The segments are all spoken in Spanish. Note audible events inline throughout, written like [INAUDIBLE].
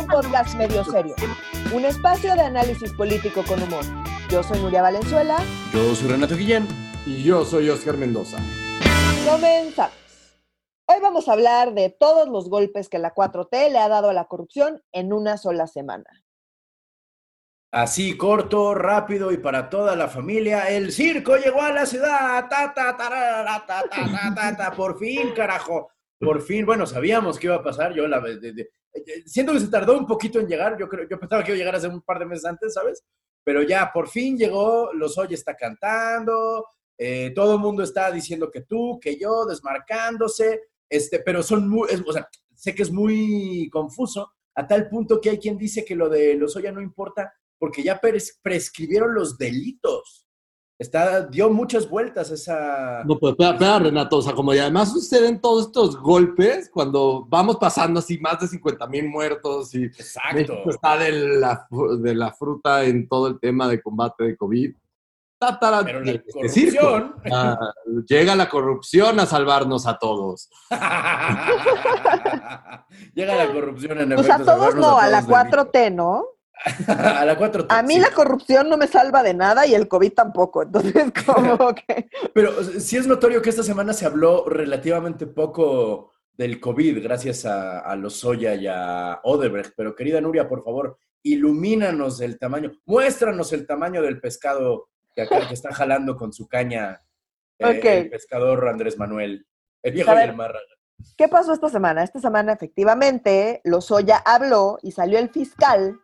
un podcast medio serio, un espacio de análisis político con humor. Yo soy Nuria Valenzuela. Yo soy Renato Guillén. Y yo soy Oscar Mendoza. Comenzamos. Hoy vamos a hablar de todos los golpes que la 4T le ha dado a la corrupción en una sola semana. Así corto, rápido y para toda la familia, el circo llegó a la ciudad. Ta, ta, ta, ta, ta, ta, ta, Por fin, carajo. Por fin, bueno, sabíamos que iba a pasar. Yo la de, de, siento que se tardó un poquito en llegar. Yo creo, yo pensaba que iba a llegar hace un par de meses antes, ¿sabes? Pero ya por fin llegó. Los Hoy está cantando. Eh, todo el mundo está diciendo que tú, que yo, desmarcándose. Este, pero son muy, es, o sea, sé que es muy confuso a tal punto que hay quien dice que lo de los Lozoya no importa porque ya prescribieron los delitos. Está, dio muchas vueltas esa... No, pues espera, espera, Renato, o sea, como y además suceden todos estos golpes cuando vamos pasando así más de 50 mil muertos y Exacto. México está de la, de la fruta en todo el tema de combate de COVID. Pero la corrupción... Ah, llega la corrupción a salvarnos a todos. [LAUGHS] llega la corrupción en. O sea, todos no, a, la 4T, ¿no? [LAUGHS] a la 4 A mí la corrupción no me salva de nada y el COVID tampoco. Entonces, [LAUGHS] como [LAUGHS] que. Pero sí es notorio que esta semana se habló relativamente poco del COVID gracias a, a los Soya y a Odebrecht. Pero querida Nuria, por favor, ilumínanos el tamaño, muéstranos el tamaño del pescado que acá que está jalando con su caña eh, el pescador Andrés Manuel, el viejo y el marra. ¿Qué pasó esta semana? Esta semana efectivamente Lozoya habló y salió el fiscal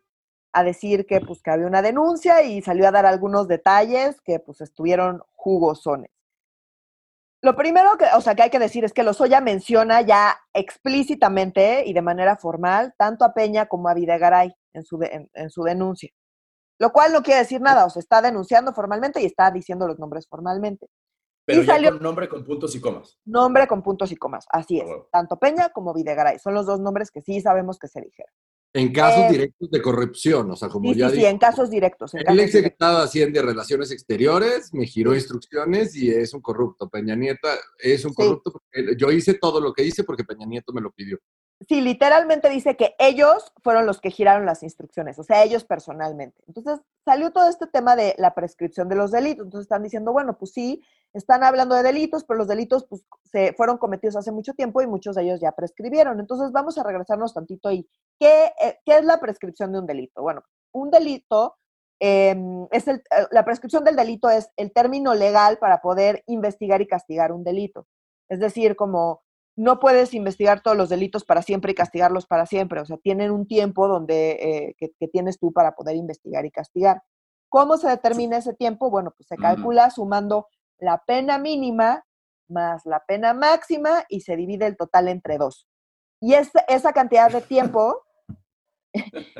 a decir que, pues, que había una denuncia y salió a dar algunos detalles que pues estuvieron jugosones. Lo primero que, o sea, que hay que decir es que Lozoya menciona ya explícitamente y de manera formal tanto a Peña como a Videgaray en su, en, su denuncia. Lo cual no quiere decir nada, o sea, está denunciando formalmente y está diciendo los nombres formalmente. Pero y salió, con nombre con puntos y comas. Nombre con puntos y comas, así es. Tanto Peña como Videgaray. Son los dos nombres que sí sabemos que se dijeron. En casos eh, directos de corrupción, o sea, como sí, ya sí, sí, en casos directos. En el exsecretario Hacienda de Relaciones Exteriores me giró instrucciones y es un corrupto. Peña Nieta es un corrupto porque yo hice todo lo que hice porque Peña Nieto me lo pidió. Sí, literalmente dice que ellos fueron los que giraron las instrucciones, o sea, ellos personalmente. Entonces salió todo este tema de la prescripción de los delitos. Entonces están diciendo, bueno, pues sí, están hablando de delitos, pero los delitos pues, se fueron cometidos hace mucho tiempo y muchos de ellos ya prescribieron. Entonces vamos a regresarnos tantito y ¿qué, eh, ¿qué es la prescripción de un delito? Bueno, un delito em, es el, eh, la prescripción del delito es el término legal para poder investigar y castigar un delito. Es decir, como no puedes investigar todos los delitos para siempre y castigarlos para siempre. O sea, tienen un tiempo donde, eh, que, tienes tú para poder investigar y castigar. ¿Cómo se determina ese tiempo? Bueno, pues se calcula sumando la pena mínima más la pena máxima y se divide el total entre dos. Y esa cantidad de [LAUGHS] tiempo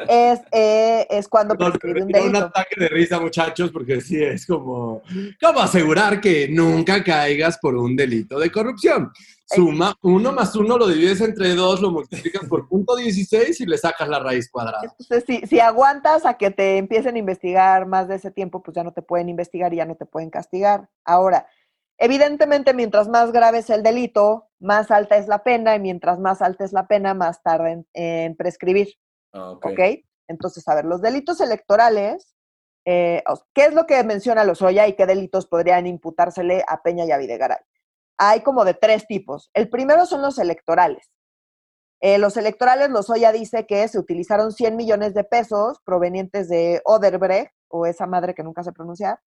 es, eh, es cuando prescribe un delito. Un ataque de risa, muchachos, porque sí, es como, ¿cómo asegurar que nunca caigas por un delito de corrupción? Suma uno más uno, lo divides entre dos, lo multiplicas por [LAUGHS] punto 16 y le sacas la raíz cuadrada. Entonces, si, si aguantas a que te empiecen a investigar más de ese tiempo, pues ya no te pueden investigar y ya no te pueden castigar. Ahora, evidentemente, mientras más grave es el delito, más alta es la pena y mientras más alta es la pena, más tarda en prescribir. Ah, ok. Entonces, a ver, los delitos electorales, eh, ¿qué es lo que menciona Lozoya y qué delitos podrían imputársele a Peña y a Videgaray? Hay como de tres tipos. El primero son los electorales. Eh, los electorales, Lozoya dice que se utilizaron 100 millones de pesos provenientes de Oderbrecht, o esa madre que nunca se pronuncia,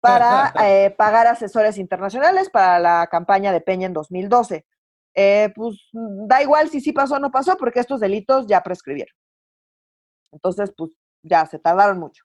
para [LAUGHS] eh, pagar asesores internacionales para la campaña de Peña en 2012. pues da igual si sí pasó o no pasó, porque estos delitos ya prescribieron. Entonces, pues ya se tardaron mucho.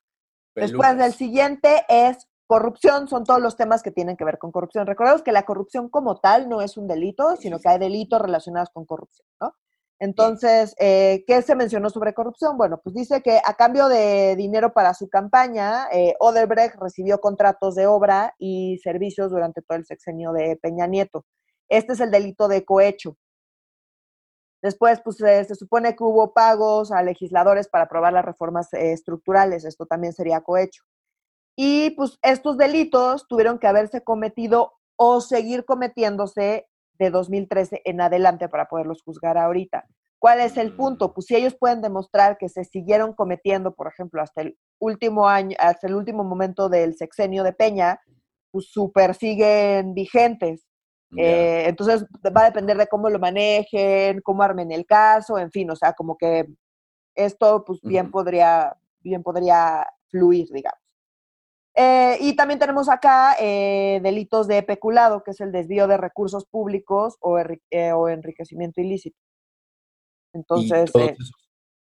Después del siguiente es corrupción, son todos los temas que tienen que ver con corrupción. Recordemos que la corrupción como tal no es un delito, sino que hay delitos relacionados con corrupción, ¿no? Entonces, eh, ¿qué se mencionó sobre corrupción? Bueno, pues dice que a cambio de dinero para su campaña, eh, Odebrecht recibió contratos de obra y servicios durante todo el sexenio de Peña Nieto. Este es el delito de cohecho. Después, pues se supone que hubo pagos a legisladores para aprobar las reformas eh, estructurales, esto también sería cohecho. Y pues estos delitos tuvieron que haberse cometido o seguir cometiéndose de 2013 en adelante para poderlos juzgar ahorita. ¿Cuál es el punto? Pues si ellos pueden demostrar que se siguieron cometiendo, por ejemplo, hasta el último año, hasta el último momento del sexenio de Peña, pues súper siguen vigentes. Eh, entonces va a depender de cómo lo manejen, cómo armen el caso, en fin, o sea, como que esto pues bien podría, bien podría fluir, digamos. Eh, y también tenemos acá eh, delitos de peculado, que es el desvío de recursos públicos o, o enriquecimiento ilícito. Entonces,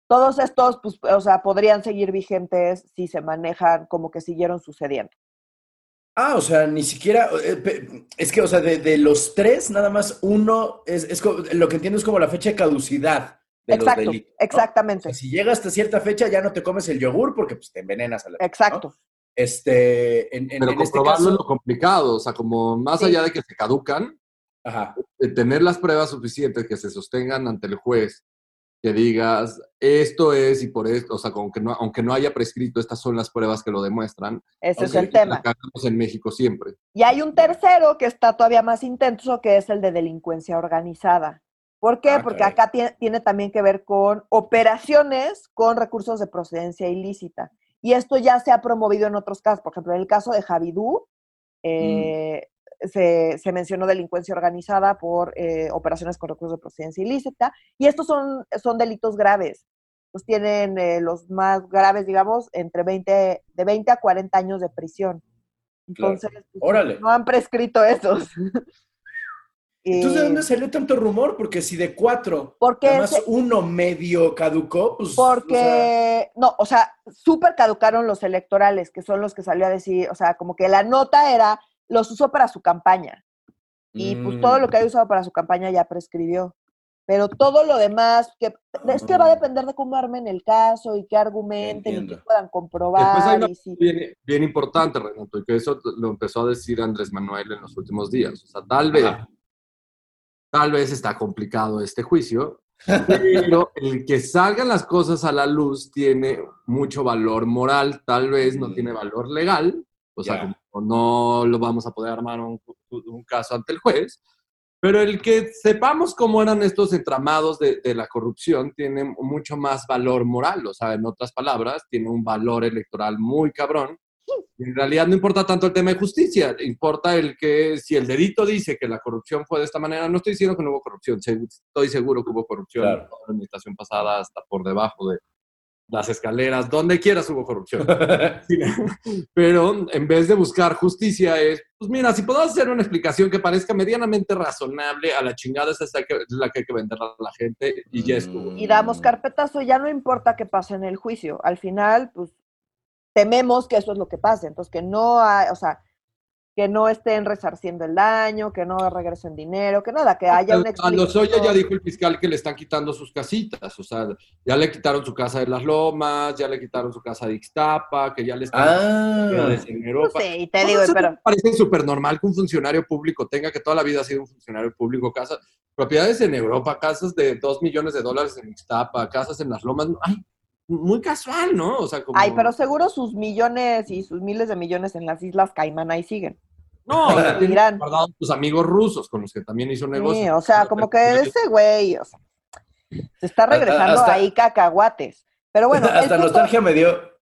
todos, estos, pues, o sea, podrían seguir vigentes si se manejan como que siguieron sucediendo. Ah, o sea, ni siquiera, es que, o sea, de, los tres, nada más uno, es, es, lo que entiendo es como la fecha de caducidad Exacto, Exactamente. si llega hasta cierta fecha ya no te comes el yogur porque pues, te envenenas a la Exacto. Este, en, Pero este comprobarlo es lo complicado, o sea, como más allá de que se caducan, tener las pruebas suficientes que se sostengan ante el juez, que digas, esto es y por esto, o sea, aunque no, aunque no haya prescrito, estas son las pruebas que lo demuestran. Ese es el tema. en México siempre. Y hay un tercero que está todavía más intenso, que es el de delincuencia organizada. ¿Por qué? Ah, Porque acá tiene, también que ver con operaciones con recursos de procedencia ilícita. Y esto ya se ha promovido en otros casos. Por ejemplo, en el caso de Javidú, mm. eh, se, mencionó delincuencia organizada por eh, operaciones con recursos de procedencia ilícita. Y estos son, son delitos graves. Pues tienen eh, los más graves, digamos, entre 20, de 20 a 40 años de prisión. Entonces, pues, no han prescrito esos. [LAUGHS] Entonces, ¿de dónde salió tanto rumor? Porque si de cuatro, porque además uno medio caducó, pues... Porque, no, o sea, súper caducaron los electorales, que son los que salió a decir, o sea, como que la nota era, los usó para su campaña. Y pues todo lo que había usado para su campaña ya prescribió. Pero todo lo demás, que es que va a depender de cómo armen el caso y qué argumenten y qué puedan comprobar. bien, bien, importante, Renato, y que eso lo empezó a decir Andrés Manuel en los últimos días. O sea, tal vez tal vez está complicado este juicio, pero el que salgan las cosas a la luz tiene mucho valor moral, tal vez no tiene valor legal, o sea, no lo vamos a poder armar un, caso ante el juez, pero el que sepamos cómo eran estos entramados de, de, la corrupción tiene mucho más valor moral, o sea, en otras palabras, tiene un valor electoral muy cabrón. En realidad no importa tanto el tema de justicia, importa el que si el delito dice que la corrupción fue de esta manera, no estoy diciendo que no hubo corrupción, estoy seguro que hubo corrupción en la administración pasada hasta por debajo de las escaleras, donde quieras hubo corrupción. [LAUGHS] Pero en vez de buscar justicia es, pues mira, si podemos hacer una explicación que parezca medianamente razonable, a la chingada esa es la que hay que vender a la gente y ya estuvo. Y damos carpetazo, ya no importa qué pase en el juicio. Al final, pues tememos que eso es lo que pase. Entonces, que no hay, o sea, que no estén resarciendo el daño, que no regresen dinero, que nada, que haya un A Lozoya ya dijo el fiscal que le están quitando sus casitas, o sea, ya le quitaron su casa de las Lomas, ya le quitaron su casa de Ixtapa, que ya le están ah. en Europa. Sí, te digo, pero... Parece súper normal que un funcionario público tenga, que toda la vida ha sido un funcionario público, casa, propiedades en Europa, casas de dos millones de dólares en Ixtapa, casas en las Lomas, ay, muy casual, ¿no? O sea, como... Ay, pero seguro sus millones y sus miles de millones en las Islas Caimán ahí siguen. No, tienen guardados tus amigos rusos con los que también hizo negocio. Sí, o sea, como que ese güey, o sea, se está regresando ahí cacahuates. Pero bueno. [LAUGHS] Hasta nostalgia me dio.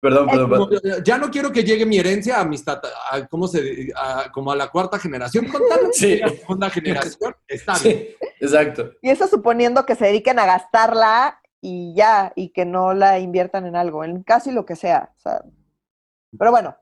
Perdón, perdón, Ya no quiero que llegue mi herencia a mis tata, a, ¿cómo se como a la cuarta generación. Con [LAUGHS] sí. la segunda generación, está bien. exacto. Y eso suponiendo que se dediquen a gastarla y ya, y que no la inviertan en algo, en casi lo que sea. pero bueno,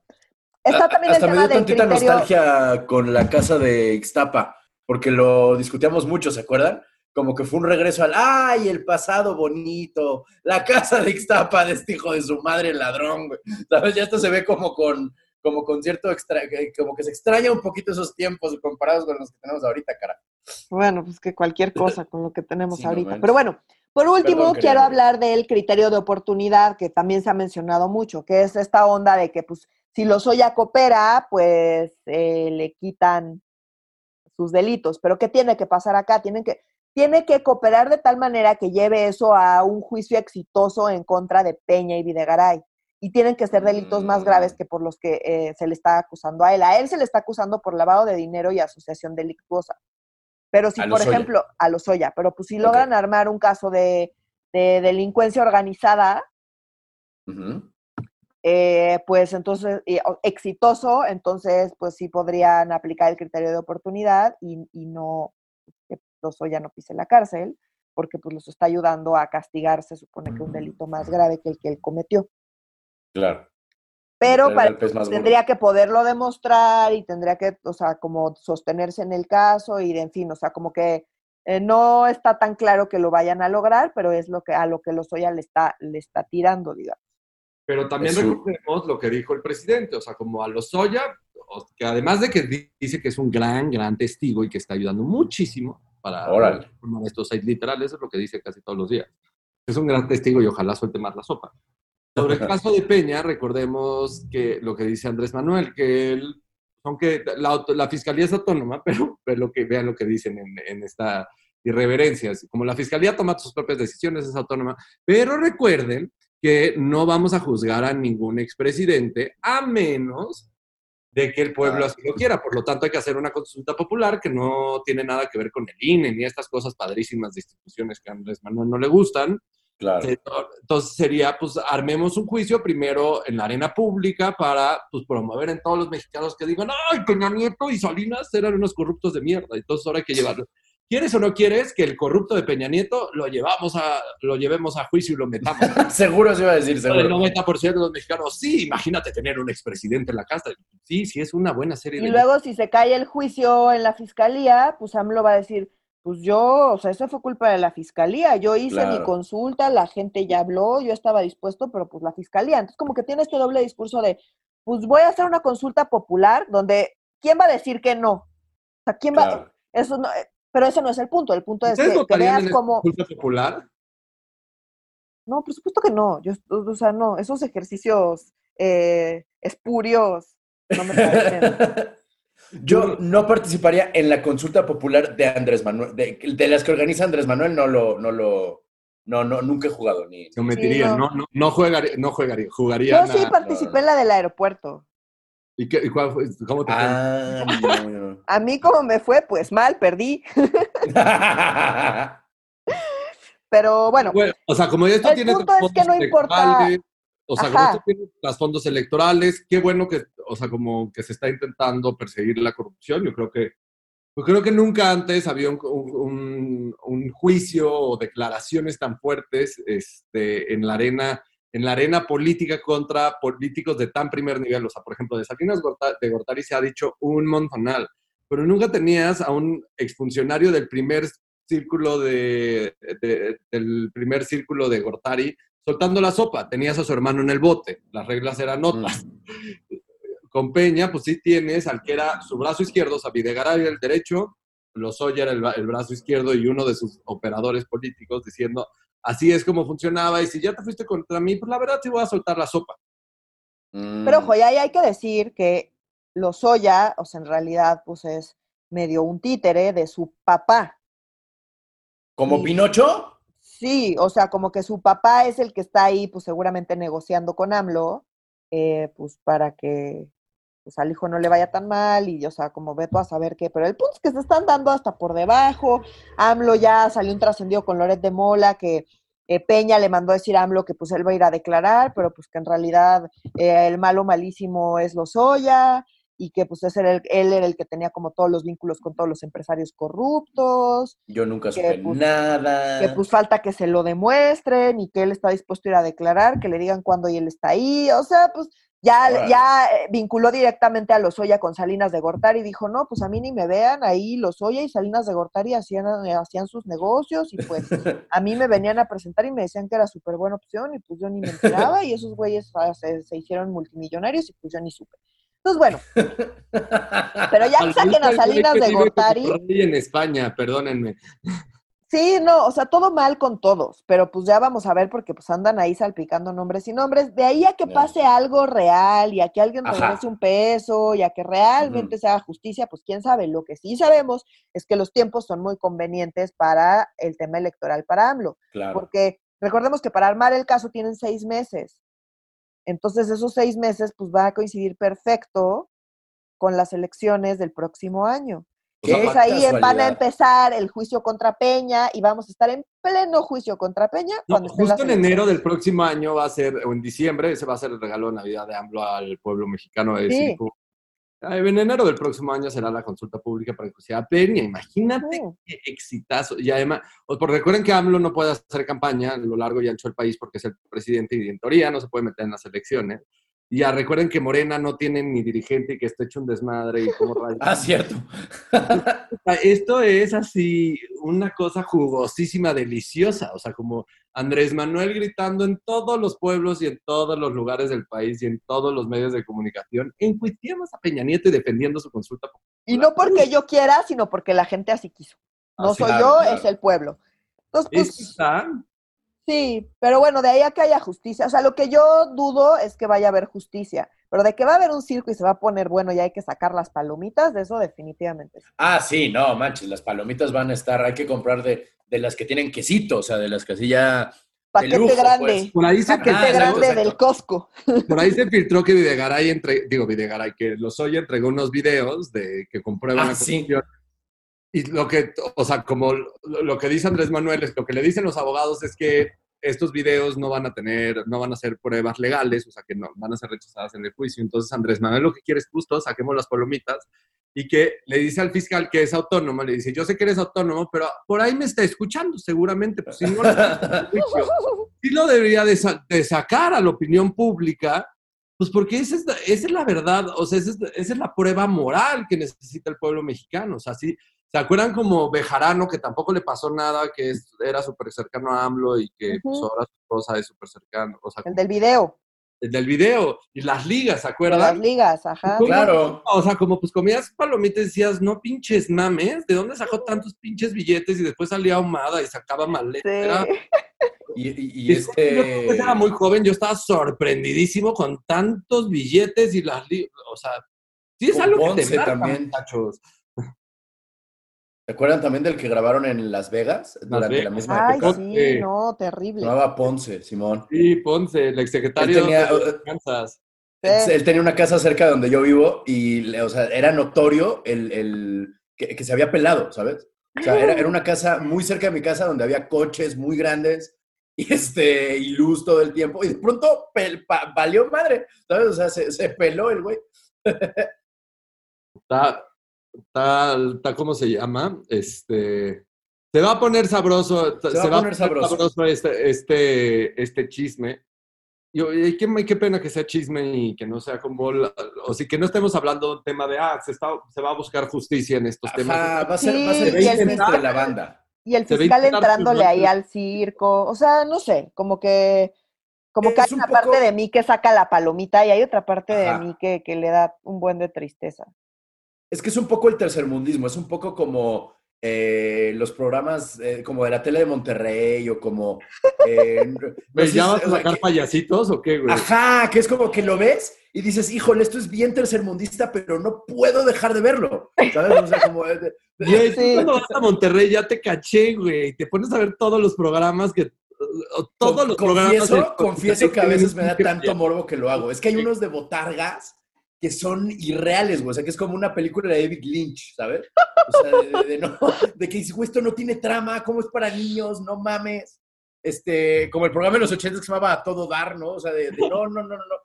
está también Hasta el tema me dio tantita nostalgia con la casa de Ixtapa, porque lo discutíamos mucho, ¿se acuerdan? Como que fue un regreso al, ay, el pasado bonito, la casa de Ixtapa de este hijo de su madre ladrón, güey. ¿Sabes? Ya esto se ve como con, como con cierto, extra, como que se extraña un poquito esos tiempos comparados con los que tenemos ahorita, cara. Bueno, pues que cualquier cosa con lo que tenemos ahorita. Pero bueno, por último, quiero hablar del criterio de oportunidad, que también se ha mencionado mucho, que es esta onda de que, pues, si Lozoya coopera, pues eh, le quitan sus delitos. Pero ¿qué tiene que pasar acá? Tienen que, tiene que cooperar de tal manera que lleve eso a un juicio exitoso en contra de Peña y Videgaray. Y tienen que ser delitos más graves que por los que eh, se le está acusando a él. A él se le está acusando por lavado de dinero y asociación delictuosa. Pero si, por ejemplo, a Lozoya, pero pues si logran armar un caso de, de delincuencia organizada. Eh, pues entonces, exitoso, entonces pues sí podrían aplicar el criterio de oportunidad y, y no, que Lozoya no pise la cárcel, porque pues los está ayudando a castigar, se supone que un delito más grave que el que él cometió. Claro. Pero para, tendría que poderlo demostrar y tendría que, o sea, como sostenerse en el caso y, en fin, o sea, como que eh, no está tan claro que lo vayan a lograr, pero es lo que a lo que Lozoya le está, le está tirando, digamos. Pero también Es recordemos lo que dijo el presidente, o sea, como a Lozoya, o- que además de que di- dice que es un gran, gran testigo y que está ayudando muchísimo para Órale. formar estos seis literales, es lo que dice casi todos los días. Es un gran testigo y ojalá suelte más la sopa. Sobre el caso de Peña, recordemos que lo que dice Andrés Manuel, que él, aunque la, la fiscalía es autónoma, [LAUGHS] pero, pero lo que, vean lo que dicen en, en esta irreverencia. Como la fiscalía toma sus propias decisiones, es autónoma, pero recuerden que no vamos a juzgar a ningún expresidente a menos de que el pueblo así lo quiera. Por lo tanto, hay que hacer una consulta popular que no tiene nada que ver con el INE ni estas cosas padrísimas de instituciones que a Andrés Manuel no le gustan. Claro. Sí, Entonces sería, pues, armemos un juicio primero en la arena pública para, pues, promover en todos los mexicanos que digan, ay, Peña Nieto y Salinas eran unos corruptos de mierda. Entonces ahora hay que llevarlo. ¿Quieres o no quieres que el corrupto de Peña Nieto lo llevamos a, lo llevemos a juicio y lo metamos? [LAUGHS] seguro se iba a decir, El seguro. 90% de los mexicanos, sí, imagínate tener un expresidente en la casa. Sí, sí, es una buena serie Y de... luego, si se cae el juicio en la fiscalía, pues AMLO va a decir, pues yo, o sea, eso fue culpa de la fiscalía. Yo hice mi consulta, la gente ya habló, yo estaba dispuesto, pero pues la fiscalía. Entonces, como que tiene este doble discurso de, pues voy a hacer una consulta popular donde, ¿quién va a decir que no? O sea, ¿quién va? Claro. Eso no, eh, pero ese no es el punto. El punto es ¿Ustedes que, que veas como, consulta popular? no, por supuesto que no. Yo, o sea, no, esos ejercicios eh, espurios no me parecen. [LAUGHS] Yo no participaría en la consulta popular de Andrés Manuel, de, de las que organiza Andrés Manuel, no lo, no lo, no, no, nunca he jugado ni. Se metería, no. no, no, no jugaría, no jugaría, jugaría. Yo sí participé en la del aeropuerto. ¿Y, qué, y cuál fue? ¿Cómo te fue? Ah, no, no. A mí como me fue, pues mal, perdí. [LAUGHS] Pero bueno, Bueno, o sea, como esto El tiene punto es que no importa- electorales, O sea, como esto tiene trasfondos electorales, qué bueno que, o sea, como que se está intentando perseguir la corrupción. Yo creo que, yo creo que nunca antes había un, un- un juicio o declaraciones tan fuertes este, en la arena en la arena política contra políticos de tan primer nivel. O sea, por ejemplo, de Salinas de Gortari se ha dicho un montonal, pero nunca tenías a un exfuncionario del primer círculo de, de- del primer círculo de Gortari soltando la sopa. Tenías a su hermano en el bote, las reglas eran otras. [LAUGHS] Con Peña, pues sí tienes al que era su brazo izquierdo, o sea, Videgaray el derecho, Lozoya era el, el brazo izquierdo y uno de sus operadores políticos diciendo, así es como funcionaba, y si ya te fuiste contra mí, pues la verdad sí voy a soltar la sopa. Mm. pero ojo, y ahí hay que decir que Lozoya, o sea, en realidad, pues es medio un títere de su papá. ¿Como. Pinocho? Sí, o sea, como que su papá es el que está ahí, pues seguramente negociando con AMLO, eh, pues para que pues, al hijo no le vaya tan mal y, o sea, como ve tú a saber qué, pero el punto es que se están dando hasta por debajo, AMLO ya salió un trascendido con Loret de Mola que eh, Peña le mandó a decir a AMLO que pues él va a ir a declarar, pero pues que en realidad eh, el malo malísimo es Lozoya y que pues ese era el- él era el que tenía como todos los vínculos con todos los empresarios corruptos Yo nunca Que, supe pues, nada. que pues falta que se lo demuestren y que él está dispuesto a ir a declarar, que le digan cuándo y él está ahí, o sea, pues ya, ya eh, vinculó directamente a Lozoya con Salinas de Gortari y dijo, no, pues a mí ni me vean, ahí Lozoya y Salinas de Gortari hacían, eh, hacían sus negocios y pues [LAUGHS] a mí me venían a presentar y me decían que era súper buena opción y pues yo ni me enteraba y esos güeyes se, se hicieron multimillonarios y pues yo ni supe. Entonces, bueno, [LAUGHS] pero ya que saquen a Salinas de Gortari. en España, perdónenme. Sí, no, o sea, todo mal con todos, pero pues ya vamos a ver porque pues andan ahí salpicando nombres y nombres. De ahí a que pase algo real y a que alguien Ajá. regrese un peso y a que realmente se haga justicia, pues quién sabe. Lo que sí sabemos es que los tiempos son muy convenientes para el tema electoral para AMLO, Claro. porque recordemos que para armar el caso tienen seis meses. Entonces esos seis meses pues va a coincidir perfecto con las elecciones del próximo año. O sea, Pues Qué ahí van a empezar el juicio contra Peña y vamos a estar en pleno juicio contra Peña cuando justo en enero del próximo año va a ser, o en diciembre, ese va a ser el regalo de Navidad de AMLO al pueblo mexicano de Sí. decir, "Ay, en enero del próximo año será la consulta pública para que sea Peña. Imagínate qué exitazo. Y además, porque recuerden que AMLO no puede hacer campaña a lo largo y ancho del país porque es el presidente y en teoría no se puede meter en las elecciones. Y ya recuerden que Morena no tiene ni dirigente y que está hecho un desmadre y como rayos. [LAUGHS] Ah, cierto. [LAUGHS] Esto es así una cosa jugosísima, deliciosa. O sea, como Andrés Manuel gritando en todos los pueblos y en todos los lugares del país y en todos los medios de comunicación, encuestiamos a Peña Nieto y defendiendo su consulta. Y no porque yo quiera, sino porque la gente así quiso. No Así, soy claro, yo, claro. es el pueblo. Entonces, Es pues, está- sí, pero bueno, de ahí a que haya justicia. O sea, lo que yo dudo es que vaya a haber justicia. Pero de que va a haber un circo y se va a poner bueno y hay que sacar las palomitas, de eso definitivamente. sí. Ah, sí, no, manches, las palomitas van a estar, hay que comprar de, de las que tienen quesito, o sea, de las que así ya... Paquete lujo, grande. pues. Por ahí se, Paquete Ah, grande exacto. del Costco. por ahí se [LAUGHS] filtró que Videgaray, entre, digo Videgaray, que Lozoya entregó unos videos de que comprueban Ah, la sí. Y lo que, o sea, como lo, que dice Andrés Manuel, es lo que le dicen los abogados es que estos videos no van a tener, no van a ser pruebas legales, o sea, que no van a ser rechazadas en el juicio. Entonces, Andrés Manuel lo que quiere es justo, saquemos las palomitas y que le dice al fiscal que es autónomo, le dice, yo sé que eres autónomo, pero por ahí me está escuchando seguramente, pues si no lo, juicio, [LAUGHS] sí lo debería de, sa- de sacar a la opinión pública, pues porque esa es, la- esa es la verdad, o sea, esa es, esa es la prueba moral que necesita el pueblo mexicano, o sea, sí, ¿se acuerdan como Bejarano, que tampoco le pasó nada, que es- era súper cercano a AMLO y que pues, ahora su esposa es súper cercano, o sea, El del video, el del video, y las ligas, ¿se de las acuerdan? ligas, ajá. Claro. O sea, como pues comías palomitas y decías, no pinches mames, ¿de dónde sacó tantos pinches billetes? Y después salía ahumada y sacaba maleta. Sí. [LAUGHS] Y, y- y Yo este... pues, era muy joven, yo estaba sorprendidísimo con tantos billetes y las... li- O sea, sí es Con algo que te marca, también. muchachos. ¿Se acuerdan también del que grabaron en Las Vegas durante Vegas. la misma Ay, época? sí, no, Se terrible. llamaba Ponce, Simón. Sí, Ponce, el exsecretario Él tenía- de Kansas. Sí. Él tenía una casa cerca de donde yo vivo y, o sea, era notorio el, el- que, que se había pelado, ¿sabes? O sea, era, era una casa muy cerca de mi casa donde había coches muy grandes y, este, y luz todo el tiempo. Y de pronto pel- pa- valió madre, ¿sabes? O sea, se, se peló el güey. Está, está, está, ¿cómo se llama? Este... Se va a poner sabroso, se, va a poner sabroso. este, este, este chisme. Y, y qué, qué pena que sea chisme y que no sea como, la- o sí, que no estemos hablando de un tema de, ah, se, está, se va a buscar justicia en estos temas. Ajá, va a ser, va a Sí, ser y el chisme fiscal- entre la banda. Y el Se fiscal entrándole ahí al circo. O sea, no sé, como que, como que Es hay un una poco- parte de mí que saca la palomita y hay otra parte Ajá. de mí que, que le da un buen de tristeza. Es que es un poco el tercermundismo, es un poco como eh, los programas eh, como de la tele de Monterrey o como... eh, no ¿Me sé llamas a sacar que- payasitos o qué, güey? Ajá, que es como que lo ves y dices, híjole, esto es bien tercermundista, pero no puedo dejar de verlo. ¿Sabes? O sea, como... eh, Güey, Sí. cuando vas a Monterrey ya te caché, güey. Te pones a ver todos los programas que. Todos los programas. confieso, de- confieso que a veces me da [LAUGHS] tanto morbo que lo hago. Es que hay unos de botargas que son irreales, güey. O sea, que es como una película de David Lynch, ¿sabes? O sea, de, no, de que dices, güey, esto no tiene trama, ¿cómo es para niños? No mames. Este, como el programa de los 80 que se llamaba Todo Dar, ¿no? O sea, de, no, no, no, no, no.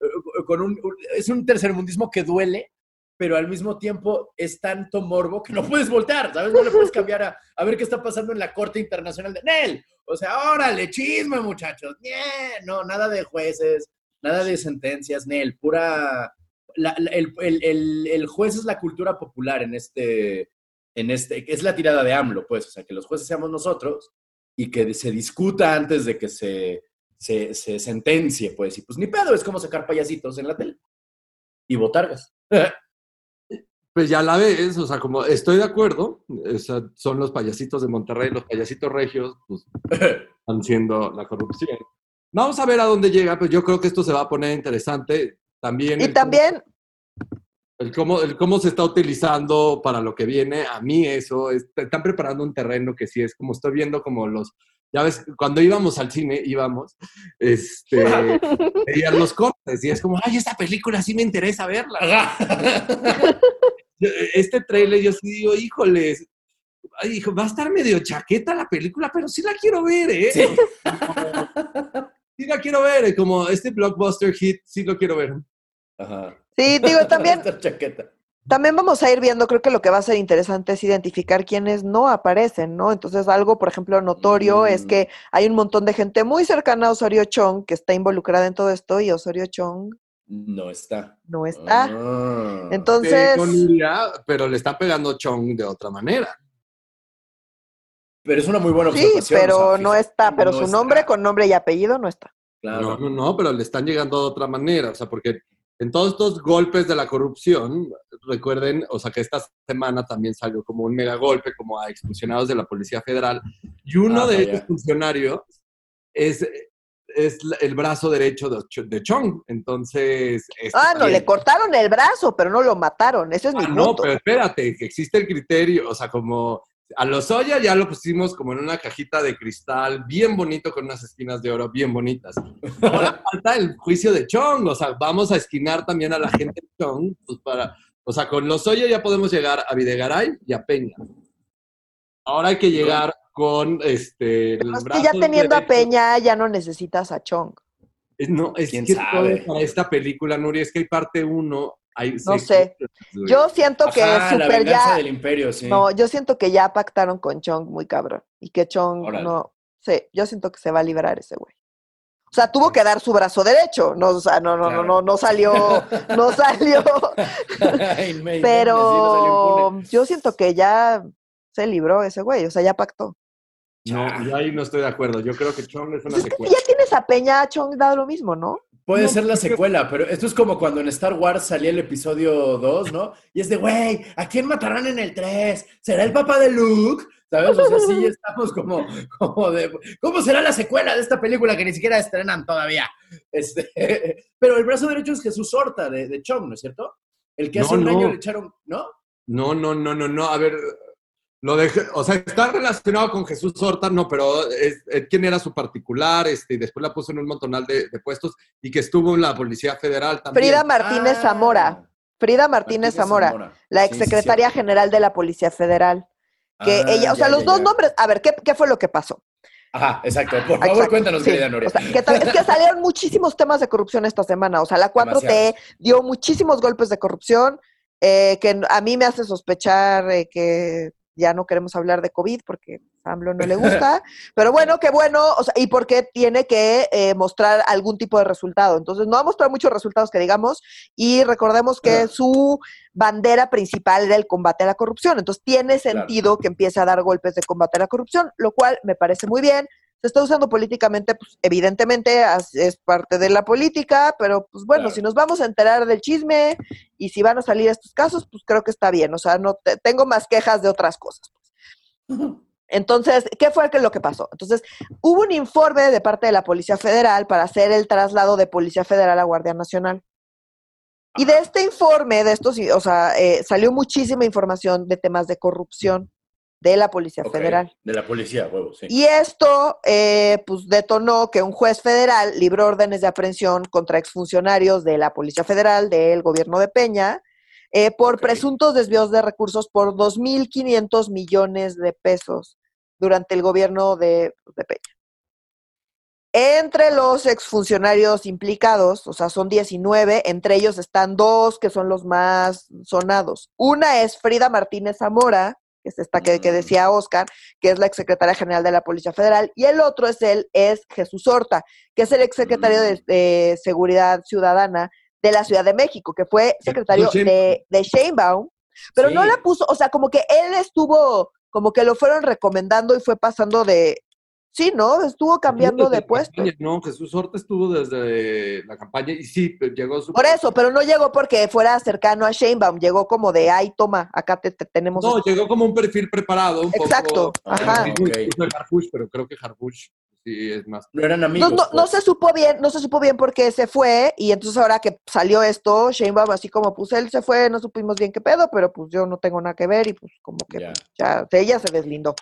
Eh, Con un, es un tercermundismo que duele, pero al mismo tiempo es tanto morbo que no puedes voltear, ¿sabes? No le puedes cambiar a, a ver qué está pasando en la Corte Internacional de Nel. O sea, órale, chisme, muchachos. Ñe, No, nada de jueces, nada de sentencias, Nel, pura... la- la- el, el- el- juez es la cultura popular en este, en este, es la tirada de AMLO, pues, o sea, que los jueces seamos nosotros y que se discuta antes de que se, se, se sentencie, pues, y pues ni pedo, es como sacar payasitos en la tele y botargas. [LAUGHS] Pues ya la ves, o sea, como estoy de acuerdo. o sea, son los payasitos de Monterrey, los payasitos regios, pues [LAUGHS] están siendo la corrupción. Vamos a ver a dónde llega, pero yo creo que esto se va a poner interesante. También. Y el también, El cómo, el cómo se está utilizando para lo que viene, a mí eso, es- están preparando un terreno que sí es como estoy viendo como los, ya ves, cuando íbamos al cine, íbamos, este, [LAUGHS] veían los cortes y es como, ay, esta película sí me interesa verla. [LAUGHS] este trailer yo sí digo, híjoles, ay, hijo, va a estar medio chaqueta la película, pero sí la quiero ver, ¿eh? Sí, [LAUGHS] sí la quiero ver, como este blockbuster hit, sí lo quiero ver. Ajá. Sí, digo, [LAUGHS] también, Esta chaqueta. también vamos a ir viendo, creo que lo que va a ser interesante es identificar quiénes no aparecen, ¿no? Entonces, algo, por ejemplo, notorio es Mm. que hay un montón de gente muy cercana a Osorio Chong que está involucrada en todo esto y Osorio Chong No está. no está. Ah. Entonces, pero le está pegando Chong de otra manera. Pero es una muy buena sí, observación. pero o sea, no está, pero no su está. nombre con nombre y apellido no está. Claro. No, no, no, pero le están llegando de otra manera, o sea, porque en todos estos golpes de la corrupción, recuerden, o sea, que esta semana también salió como un mega golpe, como a expulsionados de la Policía Federal, y uno Ah, de estos funcionarios es, es el brazo derecho de, Ch- de Chong, entonces... este Ah, no, también- le cortaron el brazo, pero no lo mataron. Ese es mi Ah, no, punto. pero espérate, que existe el criterio, o sea, como a los Soya ya lo pusimos como en una cajita de cristal bien bonito con unas esquinas de oro bien bonitas. Ahora [LAUGHS] falta el juicio de Chong, o sea, vamos a esquinar también a la gente de Chong, pues para, o sea, con los Soya ya podemos llegar a Videgaray y a Peña. Ahora hay que llegar con este es que ya teniendo a. Peña ya no necesitas a Chong. Es- No, es ¿Quién que sabe? todo para esta película, Nuri, es que hay parte uno, hay No sé. cosas. Yo siento que Ajá, super ya. del imperio, sí. No, yo siento que ya pactaron con Chong muy cabrón. Y que Chong Órale. no. Sí, yo siento que se va a liberar ese güey. O sea, tuvo que dar su brazo derecho. No, o sea, no, no, Claro. no, no, [LAUGHS] no salió, no salió. Pero yo siento que ya se libró ese güey. O sea, ya pactó. No, yo ahí no estoy de acuerdo. Yo creo que Chong es una Pues secuela. ya tienes a Peña, Chong da lo mismo, ¿no? Puede No, ser la es que- secuela, pero esto es como cuando en Star Wars salía el episodio 2, ¿no? Y es de, güey, ¿a quién matarán en el 3? ¿Será el papá de Luke? ¿Sabes? O sea, sí [LAUGHS] estamos como, como de, ¿cómo será la secuela de esta película que ni siquiera estrenan todavía? Este, [LAUGHS] pero el brazo derecho es Jesús Horta de, de Chong, ¿no es cierto? El que hace No, un no. año le echaron, ¿no? No, no, no, no, no. A ver, lo de, o sea, está relacionado con Jesús Horta, no, pero es, es quién era su particular, este, y después la puso en un montonal de, de puestos y que estuvo en la Policía Federal también. Frida Martínez Ah, Zamora. Frida Martínez, Zamora, la Sí, sí, exsecretaria cierto. general de la Policía Federal. Que Ah, ella, o sea, ya, los ya, dos ya. nombres. A ver, ¿qué, qué fue lo que pasó? Ajá, exacto. Por favor, Exacto, cuéntanos, sí. querida Noria. O sea, que es que salieron muchísimos temas de corrupción esta semana. O sea, la 4T Demasiados. dio muchísimos golpes de corrupción eh, que a mí me hace sospechar eh, que ya no queremos hablar de COVID porque a AMLO no le [LAUGHS] gusta. Pero bueno, qué bueno. O sea, y porque tiene que eh, mostrar algún tipo de resultado. Entonces, no ha mostrado muchos resultados que digamos. Y recordemos que su bandera principal era el combate a la corrupción. Entonces, tiene Claro. sentido que empiece a dar golpes de combate a la corrupción, lo cual me parece muy bien se está usando políticamente, pues evidentemente es parte de la política, pero pues bueno, Claro. si nos vamos a enterar del chisme y si van a salir estos casos, pues creo que está bien, o sea, no te- tengo más quejas de otras cosas. Entonces, ¿qué fue lo que pasó? Entonces, hubo un informe de parte de la Policía Federal para hacer el traslado de Policía Federal a Guardia Nacional. Y de este informe, de estos, o sea, eh, salió muchísima información de temas de corrupción de la Policía Federal. De la policía, huevo, sí. Y esto, eh, pues, detonó que un juez federal libró órdenes de aprehensión contra exfuncionarios de la Policía Federal, del gobierno de Peña, eh, por presuntos desvíos de recursos por 2.500 millones de pesos durante el gobierno de, de Peña. Entre los exfuncionarios implicados, o sea, son 19, entre ellos están dos que son los más sonados. Una es Frida Martínez Zamora, que es esta que, que decía Oscar, que es la exsecretaria general de la Policía Federal, y el otro es él, es Jesús Horta, que es el exsecretario de, Mm. de Seguridad Ciudadana de la Ciudad de México, que fue secretario de, de Sheinbaum, pero no la puso, o sea, como que él estuvo, como que lo fueron recomendando y fue pasando de, sí, ¿no? Estuvo cambiando de puesto. campaña, No, Jesús Horta estuvo desde la campaña y sí, pero llegó su... Por eso, pero no llegó porque fuera cercano a Sheinbaum, llegó como de, ay, toma, acá te, te tenemos... No, llegó como un perfil preparado un Exacto, poco. ajá. Sí, Harfush, pero creo que Harfush sí es más. No eran No, amigos. no, no pues. se supo bien, no se supo bien por qué se fue, y entonces ahora que salió esto, Sheinbaum así como, pues él se fue, no supimos bien qué pedo, pero pues yo no tengo nada que ver, y pues como que Ya. pues, ya, ella se deslindó.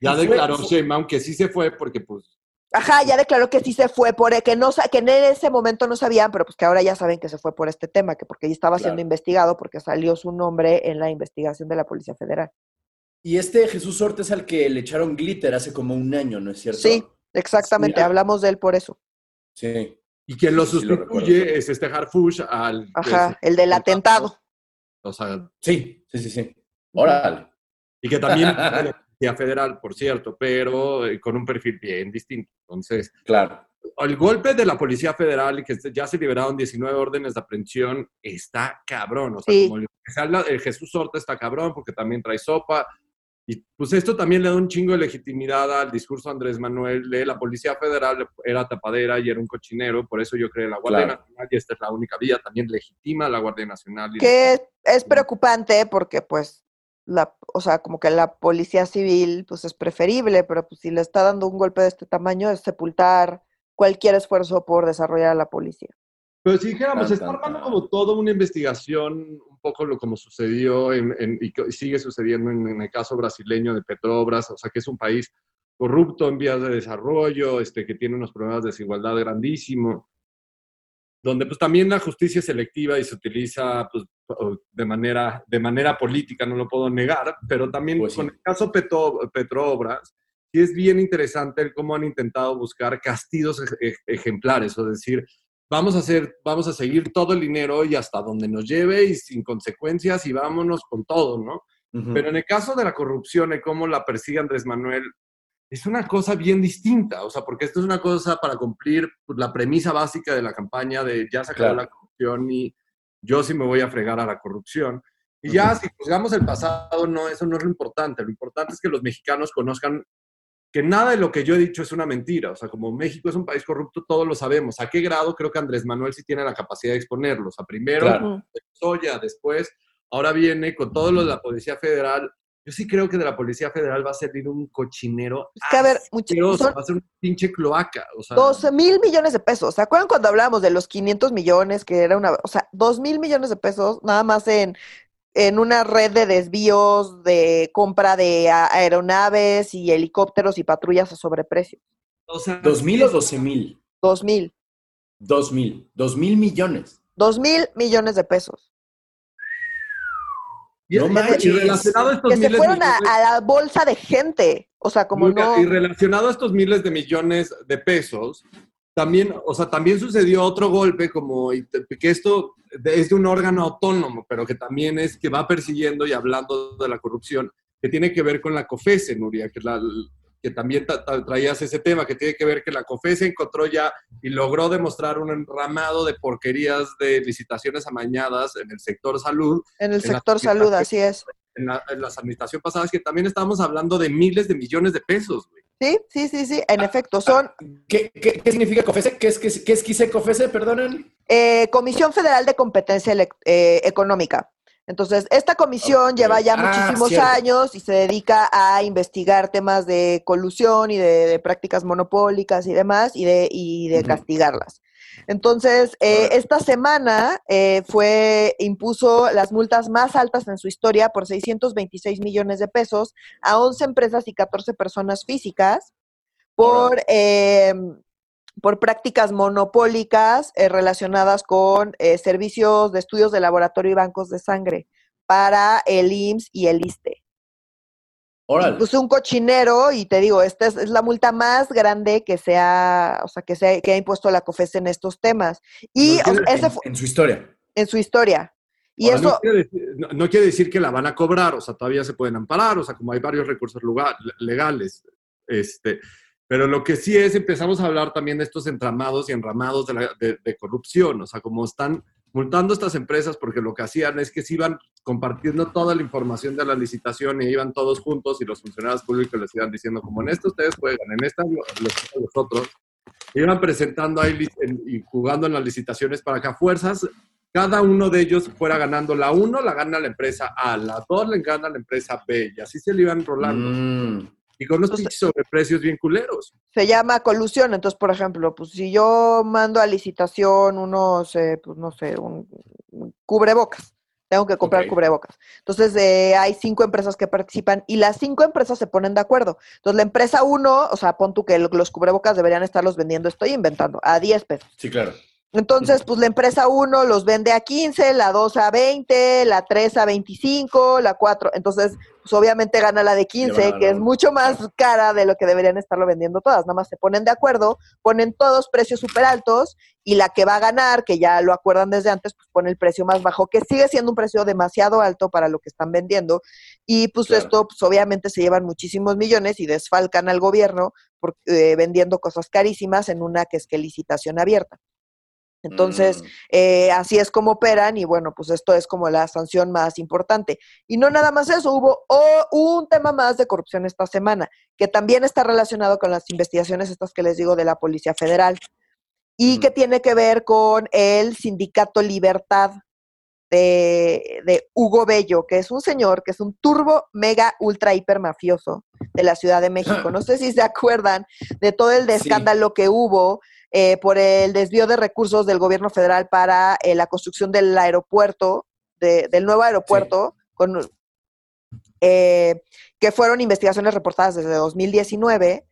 Ya declaró Sheinbaum que sí se fue porque pues Ajá, ya declaró que sí se fue por que no que en ese momento no sabían, pero pues que ahora ya saben que se fue por este tema, que porque ya estaba siendo investigado porque salió su nombre en la investigación de la Policía Federal. Y este Jesús Horta es al que le echaron glitter hace como un año, ¿no es cierto? Sí, exactamente, Sí. hablamos de él por eso. Sí. Y quien lo Sí, sí lo sustituye es este Harfush al... Ajá, el del atentado. O sea, Sí, sí, sí, sí. Órale. y que también Policía Federal, por cierto, pero eh, con un perfil bien distinto. Entonces, Claro. el golpe de la Policía Federal y que ya se liberaron 19 órdenes de aprehensión está cabrón. O sea, Sí. como el, se habla- el Jesús Horta está cabrón porque también trae sopa. Y pues esto también le da un chingo de legitimidad al discurso de Andrés Manuel de la Policía Federal era tapadera y era un cochinero, por eso yo creo la Guardia Claro. Nacional y esta es la única vía, también legitima a la Guardia Nacional. y- Que es preocupante porque pues la, o sea, como que la policía civil pues es preferible, pero pues si le está dando un golpe de este tamaño es sepultar cualquier esfuerzo por desarrollar a la policía. Pero si dijéramos, está armando como toda una investigación, un poco lo como sucedió en, en- y que sigue sucediendo en, en el caso brasileño de Petrobras, o sea, que es un país corrupto en vías de desarrollo, este, que tiene unos problemas de desigualdad grandísimo, donde pues también la justicia es selectiva y se utiliza pues, de, manera, de manera política, no lo puedo negar, pero también Pues sí. con el caso Petro, Petrobras, sí es bien interesante cómo han intentado buscar castigos ej- ej- ejemplares, es decir, vamos a hacer, vamos a seguir todo el dinero y hasta donde nos lleve y sin consecuencias y vámonos con todo, ¿no? Pero en el caso de la corrupción y cómo la persigue Andrés Manuel, es una cosa bien distinta, o sea, porque esto es una cosa para cumplir pues, la premisa básica de la campaña de ya se acabó Claro. la corrupción y yo sí me voy a fregar a la corrupción. Y ya, si juzgamos el pasado, no, eso no es lo importante. Lo importante es que los mexicanos conozcan que nada de lo que yo he dicho es una mentira. O sea, como México es un país corrupto, todos lo sabemos. ¿A qué grado? Creo que Andrés Manuel sí tiene la capacidad de exponerlos. O sea, primero, Claro. Soya, después, ahora viene con todo lo de la Policía Federal. Yo sí creo que de la Policía Federal va a salir un cochinero. Es que, a ver, much- asqueroso, son va a ser una pinche cloaca. O sea, 12 mil millones de pesos. ¿Se acuerdan cuando hablábamos de los 500 millones, que era una, o sea, 2 mil millones de pesos nada más en, en una red de desvíos, de compra de aeronaves y helicópteros y patrullas a sobreprecio? o sea, ¿Dos mil o doce mil? 2 mil. Dos mil. Dos mil millones. 2 mil millones de pesos. Y, No relacionado a estos Que se miles de fueron a, millones- a la bolsa de gente. O sea, como Luca, no. Y relacionado a estos miles de millones de pesos, también, o sea, también sucedió otro golpe, como que esto es de un órgano autónomo, pero que también es que va persiguiendo y hablando de la corrupción, que tiene que ver con la COFESE, Nuria, que, la- que también ta- ta- traías ese tema, que tiene que ver que la COFESE encontró ya y logró demostrar un enramado de porquerías de licitaciones amañadas en el sector salud, En el en la sector salud, así es. en, la, en las administraciones pasadas, que también estábamos hablando de miles de millones de pesos, güey. Sí, sí, sí, sí. En efecto, son ¿Qué, qué, qué significa COFESE? ¿Qué es, qué, es- qué es quise COFESE? Perdonen. eh, Comisión Federal de Competencia eh, Económica. Entonces, esta comisión lleva ya Ah, muchísimos cierto. años y se dedica a investigar temas de colusión y de, de prácticas monopólicas y demás y de, y de castigarlas. Entonces, eh, esta semana eh, fue, impuso las multas más altas en su historia por 626 millones de pesos a 11 empresas y 14 personas físicas por, eh, por prácticas monopólicas eh, relacionadas con eh, servicios de estudios de laboratorio y bancos de sangre para el IMSS y el ISTE. Órale. Pues un cochinero, y te digo, esta es, es la multa más grande que se ha, o sea, que se ha, que ha impuesto la COFESE en estos temas. Y No o sea, en, su historia. en su historia. Y Ahora, eso, no, quiere decir, no- no quiere decir que la van a cobrar, o sea, todavía se pueden amparar, o sea, como hay varios recursos lugar- legales. Este, pero lo que sí es, empezamos a hablar también de estos entramados y enramados de, la- de- de corrupción, o sea, como están multando estas empresas porque lo que hacían es que se iban compartiendo toda la información de la licitación y iban todos juntos y los funcionarios públicos les iban diciendo como en esto ustedes juegan, en esta lo- los, los otros. Iban presentando ahí y jugando en las licitaciones para que a fuerzas cada uno de ellos fuera ganando. La uno la gana la empresa A, la dos le gana la empresa B, y así se le iban rolando. Mm. Y con unos Entonces- sobreprecios bien culeros. se llama colusión. Entonces, por ejemplo, pues si yo mando a licitación unos, eh, pues no sé, un, un cubrebocas, tengo que comprar cubrebocas. Entonces, eh, hay cinco empresas que participan y las cinco empresas se ponen de acuerdo. Entonces, la empresa uno, o sea, pon tú que lo- los cubrebocas deberían estarlos vendiendo, estoy inventando, a 10 pesos. Sí, claro. Entonces, pues la empresa 1 los vende a 15, la 2 a 20, la 3 a 25, la 4. Entonces, pues obviamente gana la de 15, ganar que es mucho más cara de lo que deberían estarlo vendiendo todas. Nada más se ponen de acuerdo, ponen todos precios súper altos y la que va a ganar, que ya lo acuerdan desde antes, pues pone el precio más bajo, que sigue siendo un precio demasiado alto para lo que están vendiendo. Y pues Claro. esto, pues obviamente se llevan muchísimos millones y desfalcan al gobierno por, eh, vendiendo cosas carísimas en una que es que licitación abierta. Entonces, Mm, eh, así es como operan y bueno, pues esto es como la sanción más importante. Y no nada más eso, hubo o- un tema más de corrupción esta semana, que también está relacionado con las investigaciones estas que les digo de la Policía Federal y que tiene que ver con el sindicato Libertad de, de Hugo Bello, que es un señor que es un turbo, mega, ultra, hiper mafioso de la Ciudad de México. [LAUGHS] No sé si se acuerdan de todo el Sí. escándalo que hubo eh, por el desvío de recursos del gobierno federal para eh, la construcción del aeropuerto, de- del nuevo aeropuerto, con, eh, que fueron investigaciones reportadas desde 2019.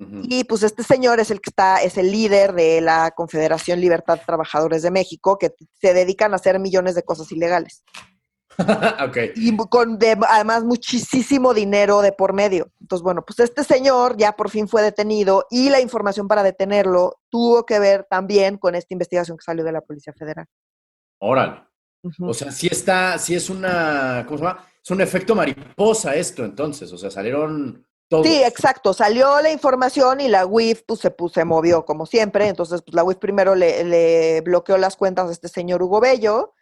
ujú. Y pues este señor es el que está, es el líder de la Confederación Libertad Trabajadores de México, que se dedican a hacer millones de cosas ilegales. [LAUGHS] ok. Y con de- además muchísimo dinero de por medio. Entonces, bueno, pues este señor ya por fin fue detenido y la información para detenerlo tuvo que ver también con esta investigación que salió de la Policía Federal. Órale. O sea, sí está, sí es una, ¿cómo se llama? Es un efecto mariposa esto, entonces. O sea, salieron todos. Sí, exacto. Salió la información y la WIF pues, se, pues, se movió como siempre. Entonces, pues la WIF primero le, le bloqueó las cuentas a este señor Hugo Bello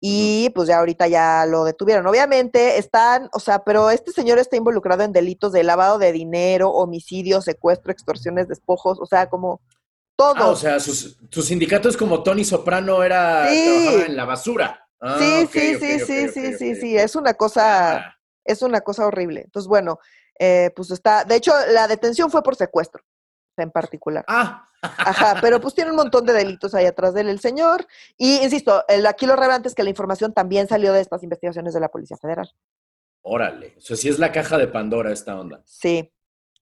y pues ya ahorita ya lo detuvieron. Obviamente están, o sea, pero este señor está involucrado en delitos de lavado de dinero, homicidio, secuestro, extorsiones, despojos, o sea, como todo. Ah, o sea, sus- su sindicato es como Tony Soprano era, Sí. trabajaba en la basura. Ah, sí, sí, sí, sí, sí, sí, sí, es una cosa, Ah, es una cosa horrible. Entonces, bueno, eh, pues está, de hecho, la detención fue por secuestro, en particular. Ah, Ajá, pero pues tiene un montón de delitos ahí atrás de él el señor. Y insisto, el, aquí lo relevante es que la información también salió de estas investigaciones de la Policía Federal. órale. O sea, sí es la caja de Pandora esta onda. Sí.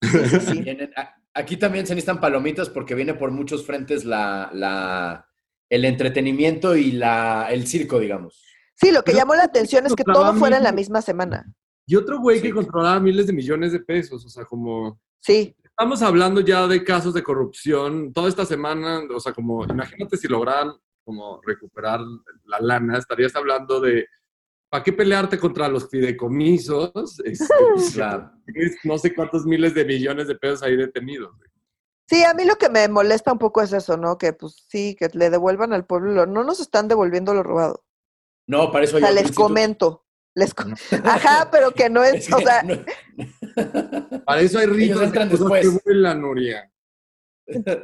Sí, sí, sí. [LAUGHS] Vienen- a- aquí también se necesitan palomitas porque viene por muchos frentes la, la, el entretenimiento y la, el circo, digamos. Sí, lo que Pero llamó la atención es que todo fuera en la misma semana. Y otro güey Sí. que controlaba miles de millones de pesos, o sea, como... Sí, Estamos hablando ya de casos de corrupción toda esta semana, o sea, como imagínate si lograran como recuperar la lana, estarías hablando de ¿para qué pelearte contra los fideicomisos? [LAUGHS] Este, Claro. no sé cuántos miles de millones de pesos ahí detenidos. sí, a mí lo que me molesta un poco es eso, ¿no? Que pues sí, que le devuelvan al pueblo. lo- No nos están devolviendo lo robado. No, para eso O hay sea, otro les instituto. comento. Les Ajá, pero que no es, o sea, Para eso hay ricos que vuelan, Nuria.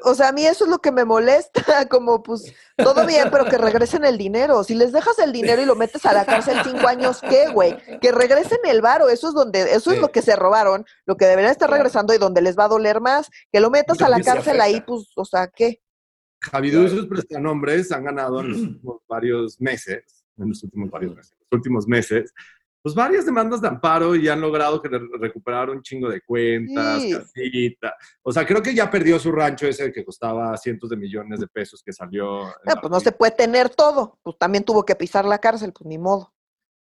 O sea, a mí eso es lo que me molesta, [LAUGHS] como pues todo bien, pero que regresen el dinero. Si les dejas el dinero y lo metes a la cárcel cinco años, ¿qué, güey? Que regresen el varo, eso es donde, eso es lo que se robaron, lo que deberían estar regresando y donde les va a doler más. Que lo metas a la cárcel ahí, pues, o sea, ¿qué? Javidú y sus prestanombres han ganado en los últimos varios meses, en los últimos varios meses, los últimos meses, pues varias demandas de amparo y han logrado que re- recuperar un chingo de cuentas, Sí. casita. O sea, creo que ya perdió su rancho ese que costaba cientos de millones de pesos que salió. la pues no se puede tener todo, pues también tuvo que pisar la cárcel, pues ni modo.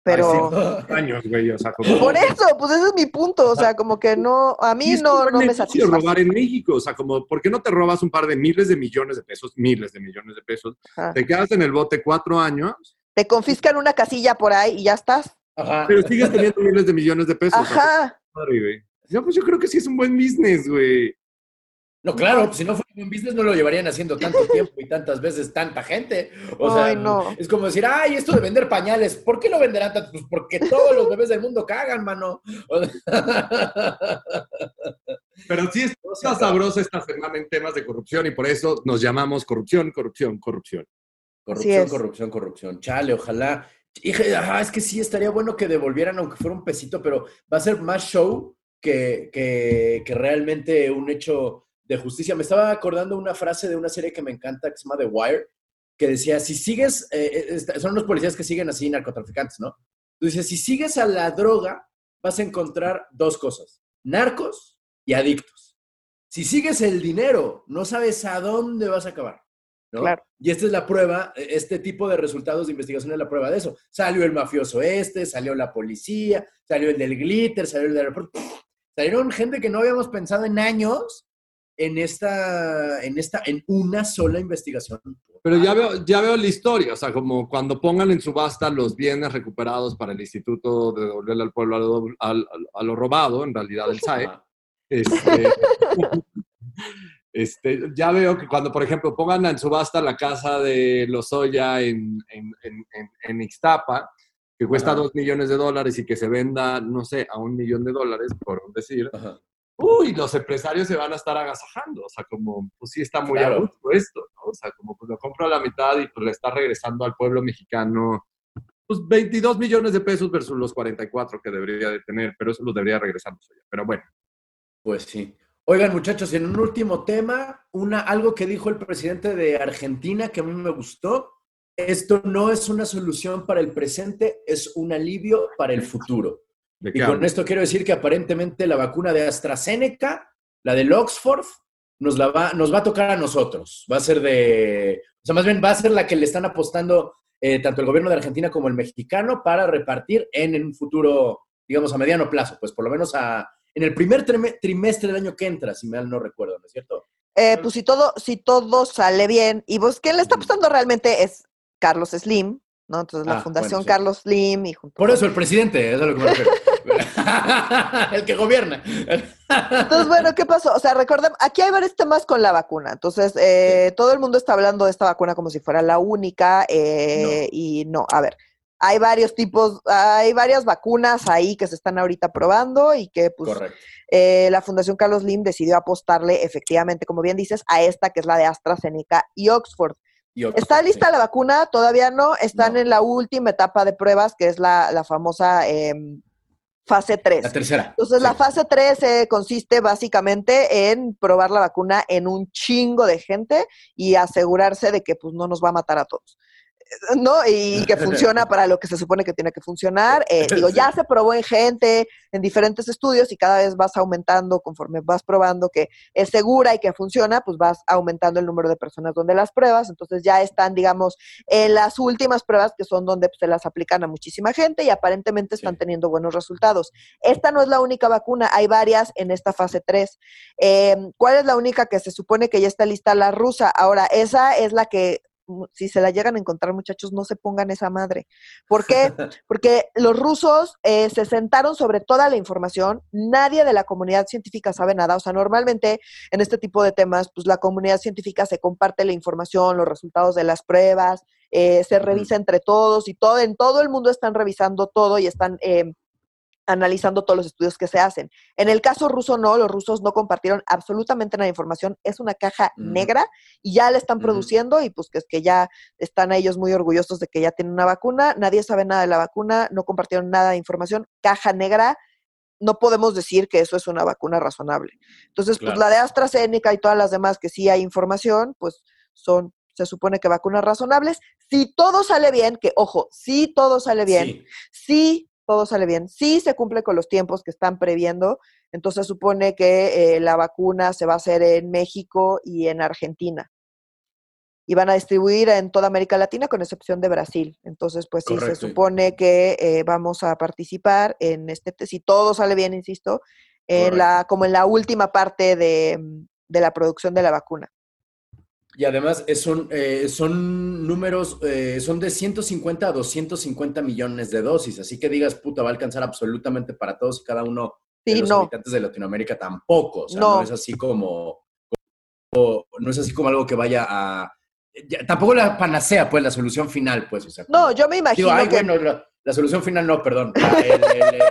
Pero años, güey, o sea, como... por eso, pues ese es mi punto, o sea, como que no, a mí es no, no me satisface. robar en México, o sea, como, ¿por qué no te robas un par de miles de millones de pesos, miles de millones de pesos? Ajá. Te quedas en el bote cuatro años, Te confiscan una casilla por ahí y ya estás. Ajá. pero sigues teniendo miles de millones de pesos. Ajá. Madre, güey. Yo, pues yo creo que sí es un buen business, güey. No, claro, pues si no fuera un business no lo llevarían haciendo tanto tiempo y tantas veces tanta gente. O sea, Ay, no. es como decir, ay, esto de vender pañales, ¿por qué lo venderán tanto? Pues porque todos los bebés del mundo cagan, mano. O sea, [LAUGHS] Pero sí está sabrosa esta semana en temas de corrupción y por eso nos llamamos corrupción, corrupción, corrupción. Corrupción, corrupción, corrupción. Chale, ojalá. Hije, ajá, es que sí estaría bueno que devolvieran, aunque fuera un pesito, pero va a ser más show que, que, que realmente un hecho de justicia. Me estaba acordando una frase de una serie que me encanta que se llama The Wire, que decía, si sigues, eh, eh, son unos policías que siguen así narcotraficantes, ¿no? Entonces, si sigues a la droga, vas a encontrar dos cosas, narcos y adictos. Si sigues el dinero, no sabes a dónde vas a acabar. ¿No? Claro. Y esta es la prueba, e, este tipo de resultados de investigación es la prueba de eso. Salió el mafioso este, salió la policía, salió el del glitter, salió el del aeropuerto. Salieron gente que no habíamos pensado en años en esta, en esta, en una sola investigación. Pero ya veo, ya veo la historia, o sea, como cuando pongan en subasta los bienes recuperados para el Instituto de devolverle al pueblo a lo, al- a lo robado, en realidad el SAE, este, [LAUGHS] este, ya veo que cuando, por ejemplo, pongan en subasta la casa de Lozoya en, en, en, en- en Ixtapa, que cuesta Ajá. dos millones de dólares y que se venda, no sé, a un millón de dólares, por decir, Ajá. uy, los empresarios se van a estar agasajando. O sea, como, pues sí está muy Claro. a gusto esto, ¿no? O sea, como pues lo compro a la mitad y pues le está regresando al pueblo mexicano, pues 22 millones de pesos versus los 44 que debería de tener, pero eso los debería regresar Lozoya. Pero bueno, Pues sí. Oigan, muchachos, en un último tema, una, algo que dijo el presidente de Argentina que a mí me gustó. Esto no es una solución para el presente, es un alivio para el futuro. ¿de Y con esto quiero decir que aparentemente la vacuna de AstraZeneca, la del Oxford, nos, la va, nos va a tocar a nosotros. Va a ser de, o sea, más bien va a ser la que le están apostando eh, tanto el gobierno de Argentina como el mexicano para repartir en, en un futuro, digamos, a mediano plazo, pues por lo menos a, en el primer trime- trimestre del año que entra, si mal no recuerdo, ¿no es cierto? Eh, pues si todo, si todo sale bien, y vos, ¿quién le está apostando realmente es Carlos Slim, ¿no? Entonces la Ah, Fundación bueno, sí. Carlos Slim y junto Por eso el presidente, eso es lo que me refiero. [LAUGHS] el que gobierna. Entonces, bueno, ¿qué pasó? O sea, recordemos, aquí hay varios temas con la vacuna. Entonces, eh, todo el mundo está hablando de esta vacuna como si fuera la única eh, y no, a ver, hay varios tipos, hay varias vacunas ahí que se están ahorita probando y que pues eh, la Fundación Carlos Slim decidió apostarle efectivamente, como bien dices, a esta que es la de AstraZeneca y Oxford. Y ¿Está lista sí. la vacuna? Todavía no. Están No. en la última etapa de pruebas, que es la, la famosa em, fase 3. La tercera. Entonces, la fase 3 eh, consiste básicamente en probar la vacuna en un chingo de gente y asegurarse de que pues, no nos va a matar a todos. ¿No? Y que funciona para lo que se supone que tiene que funcionar. Eh, [LAUGHS] digo, ya se probó en gente, en diferentes estudios y cada vez vas aumentando conforme vas probando que es segura y que funciona, pues vas aumentando el número de personas donde las pruebas. Entonces ya están, digamos, en las últimas pruebas que son donde pues, se las aplican a muchísima gente y aparentemente están Sí. teniendo buenos resultados. Esta no es la única vacuna, hay varias en esta fase 3. Eh, ¿Cuál es la única que se supone que ya está lista? La rusa. Ahora, esa es la que, si se la llegan a encontrar, muchachos, no se pongan esa madre. ¿Por qué? [LAUGHS] Porque los rusos eh, se sentaron sobre toda la información, nadie de la comunidad científica sabe nada, o sea, normalmente en este tipo de temas, pues la comunidad científica se comparte la información, los resultados de las pruebas, eh, se revisa entre todos y todo, en todo el mundo están revisando todo y están eh, analizando todos los estudios que se hacen. En el caso ruso no, los rusos no compartieron absolutamente nada de información, es una caja negra y ya la están produciendo y pues que es que ya están ellos muy orgullosos de que ya tienen una vacuna, nadie sabe nada de la vacuna, no compartieron nada de información, caja negra, no podemos decir que eso es una vacuna razonable. Entonces, pues la de AstraZeneca y todas las demás que sí hay información, pues son, se supone que vacunas razonables. Si todo sale bien, que ojo, si todo sale bien, Sí. si todo sale bien, si se cumple con los tiempos que están previendo, entonces supone que eh, la vacuna se va a hacer en México y en Argentina. Y van a distribuir en toda América Latina, con excepción de Brasil. Entonces, pues sí, se supone que eh, vamos a participar en este, si todo sale bien, insisto, en la, como en la última parte de, de la producción de la vacuna. Y además son, eh, son números, eh, son de 150 a 250 millones de dosis, así que digas, puta, va a alcanzar absolutamente para todos y cada uno de Sí, los no. habitantes de Latinoamérica tampoco, o sea, no, No. es así como, como- no es así como algo que vaya a, ya, tampoco la panacea, pues, la solución final, pues, o sea. No, como- yo me imagino Digo, ay, que... bueno, la, la solución final no, perdón. La- el- el- el-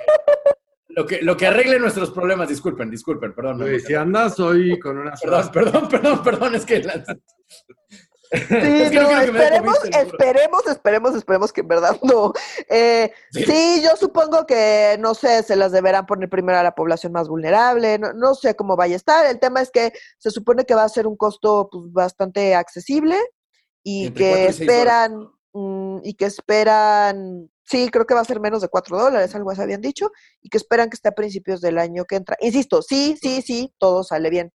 lo, que, lo que arregle nuestros problemas, disculpen, disculpen, perdón. si andas hoy con una Perdón, perdón, perdón, perdón, es que... la- Sí, [LAUGHS] Es que no esperemos, esperemos, esperemos, esperemos que en verdad [LAUGHS] no. Eh, Sí. sí. yo supongo que, no sé, se las deberán poner primero a la población más vulnerable, no, no sé cómo vaya a estar. El tema es que se supone que va a ser un costo pues, bastante accesible y Entre que y esperan, mm, y que esperan, sí, creo que va a ser menos de 4 dólares, algo así habían dicho, y que esperan que esté a principios del año que entra. Insisto, sí, sí, sí, todo sale bien.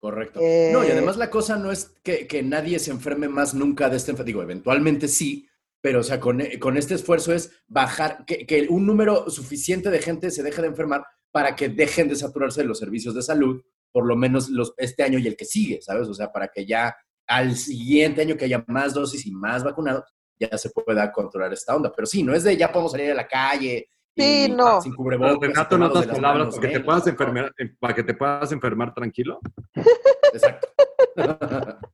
Correcto. Eh, No, y además la cosa no es que, que nadie se enferme más nunca de esta enfermedad. Digo, eventualmente sí, pero o sea, con, con este esfuerzo es bajar, que, que un número suficiente de gente se deje de enfermar para que dejen de saturarse de los servicios de salud, por lo menos los, este año y el que sigue, ¿sabes? O sea, para que ya al siguiente año que haya más dosis y más vacunados, ya se pueda controlar esta onda. Pero sí, no es de ya podemos salir a la calle. Y- Sí, no. Sin Pero, cubrebocas. Renato, palabras, para que, te menos, puedas enfermar, eh, para que te puedas enfermar tranquilo. Exacto. [LAUGHS]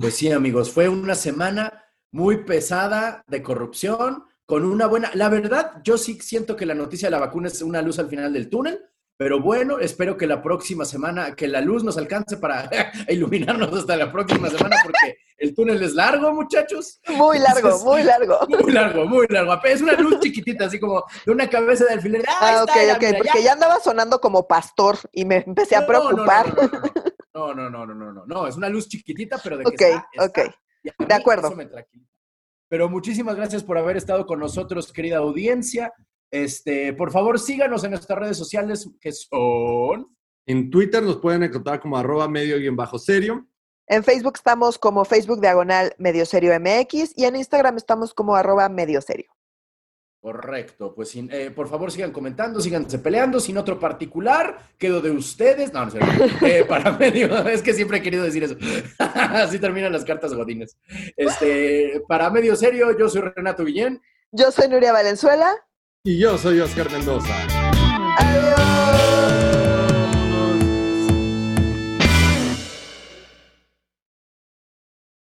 Pues sí, amigos, fue una semana muy pesada de corrupción, con una buena... La verdad, yo sí siento que la noticia de la vacuna es una luz al final del túnel, pero bueno, espero que la próxima semana, que la luz nos alcance para iluminarnos hasta la próxima semana, porque el túnel es largo, muchachos. Muy largo, Entonces, muy largo. Muy largo, muy largo. Es una luz chiquitita, así como de una cabeza de alfiler. ¡Ah, Ah, ok, ok, mira, porque ya andaba sonando como pastor y me empecé a No, no, no, preocupar. No, no, no, no, no, no, no, es una luz chiquitita, pero de que Ok, está, está, ok. De acuerdo. Pero muchísimas gracias por haber estado con nosotros, querida audiencia. Este, por favor, síganos en nuestras redes sociales que son En Twitter nos pueden encontrar como arroba medio guion bajo serio. En Facebook estamos como Facebook Diagonal Medio Serio MX y en Instagram estamos como arroba Medio Serio. Correcto, pues sin- eh, por favor sigan comentando, síganse peleando, sin otro particular, quedo de ustedes, no, no sé, [LAUGHS] eh, para medio, es que siempre he querido decir eso, [LAUGHS] así terminan las cartas godines. Este, para medio serio, yo soy Renato Guillén, Yo soy Nuria Valenzuela. Y yo soy Oscar Mendoza.